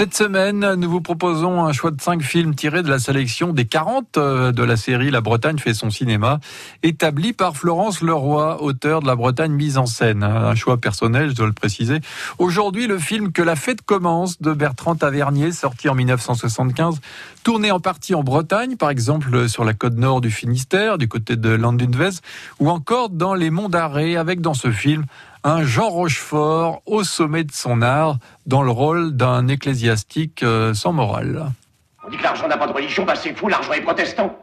Cette semaine, nous vous proposons un choix de cinq films tirés de la sélection des 40 euh, de la série La Bretagne fait son cinéma, établi par Florence Leroy, auteur de La Bretagne mise en scène. Un choix personnel, je dois le préciser. Aujourd'hui, le film Que la fête commence de Bertrand Tavernier, sorti en 1975, tourné en partie en Bretagne, par exemple sur la côte nord du Finistère, du côté de Landunvez, ou encore dans les monts d'Arrée, avec dans ce film un Jean Rochefort au sommet de son art dans le rôle d'un ecclésiastique euh, sans morale. On dit que l'argent n'a pas de religion, bah c'est fou, l'argent est protestant.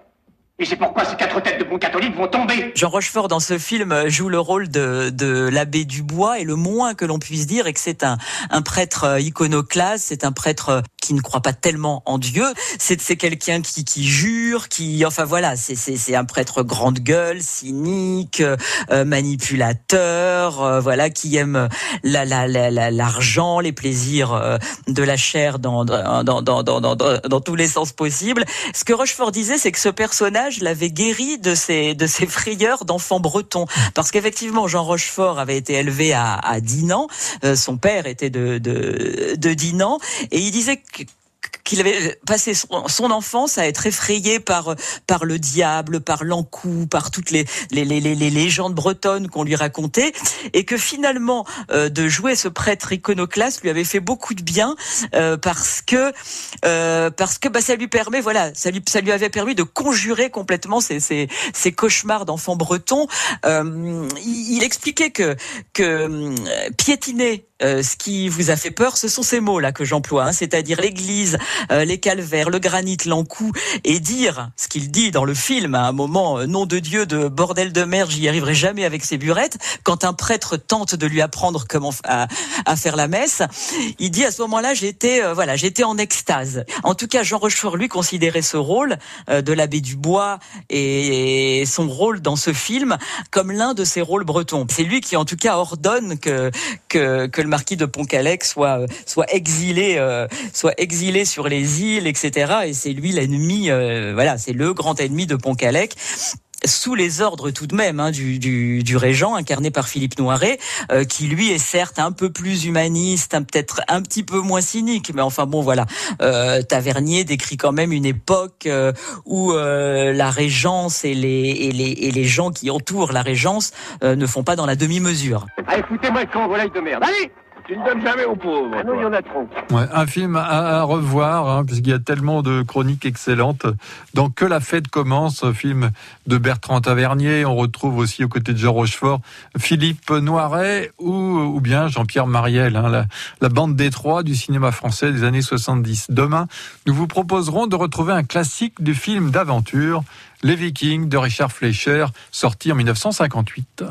Et c'est pourquoi ces quatre têtes de bons catholiques vont tomber. Jean Rochefort dans ce film joue le rôle de, de l'abbé Dubois et le moins que l'on puisse dire est que c'est un, un prêtre iconoclaste, c'est un prêtre qui ne croit pas tellement en Dieu. C'est quelqu'un qui, qui jure, qui, enfin voilà, c'est un prêtre grande gueule, cynique, euh, manipulateur, euh, voilà, qui aime l'argent, la, la, les plaisirs euh, de la chair dans, dans, dans, dans, dans tous les sens possibles. Ce que Rochefort disait, c'est que ce personnage l'avait guéri de ses, de ses frayeurs d'enfant breton. Parce qu'effectivement, Jean Rochefort avait été élevé à, Dinan. son père était de, de, de Dinan. Et il disait que qu'il avait passé son, enfance à être effrayé par par le diable, par l'encou, par toutes les les, les, les, légendes bretonnes qu'on lui racontait, et que finalement euh, de jouer ce prêtre iconoclaste lui avait fait beaucoup de bien euh, parce que euh, parce que bah, ça lui permet voilà ça lui ça lui avait permis de conjurer complètement ses ses, ses cauchemars d'enfant breton. Il, il, expliquait que que piétiner euh, ce qui vous a fait peur, ce sont ces mots-là que j'emploie, hein, c'est-à-dire l'église, euh, les calvaires, le granit, l'encou, et dire ce qu'il dit dans le film à un moment, euh, nom de Dieu, de bordel de mer, j'y arriverai jamais avec ces burettes. Quand un prêtre tente de lui apprendre comment à, à faire la messe, il dit à ce moment-là, j'étais voilà, j'étais en extase. En tout cas, Jean Rochefort lui considérait ce rôle de l'abbé Dubois et son rôle dans ce film comme l'un de ses rôles bretons. C'est lui qui, en tout cas, ordonne que que, que le marquis de Pontcallec soit euh, soit exilé, euh, soit exilé sur les îles, etc. Et c'est lui l'ennemi, euh, voilà, c'est le grand ennemi de Pontcallec sous les ordres tout de même hein, du, du, du, régent incarné par Philippe Noiret, qui lui est certes un peu plus humaniste, peut-être un petit peu moins cynique, mais enfin bon voilà. Euh, Tavernier décrit quand même une époque où la régence et les, et les, et les gens qui entourent la régence ne font pas dans la demi-mesure. Allez, foutez-moi le camp, de merde. Allez tu ne donnes jamais aux pauvres. Ah non, il y en a trop. Ouais, un film à, revoir, hein, puisqu'il y a tellement de chroniques excellentes. Dans Que la fête commence, un film de Bertrand Tavernier. On retrouve aussi aux côtés de Jean Rochefort Philippe Noiret ou, ou bien Jean-Pierre Mariel, hein, la, la, bande des trois du cinéma français des années 70. Demain, nous vous proposerons de retrouver un classique du film d'aventure, Les Vikings de Richard Fleischer, sorti en 1958.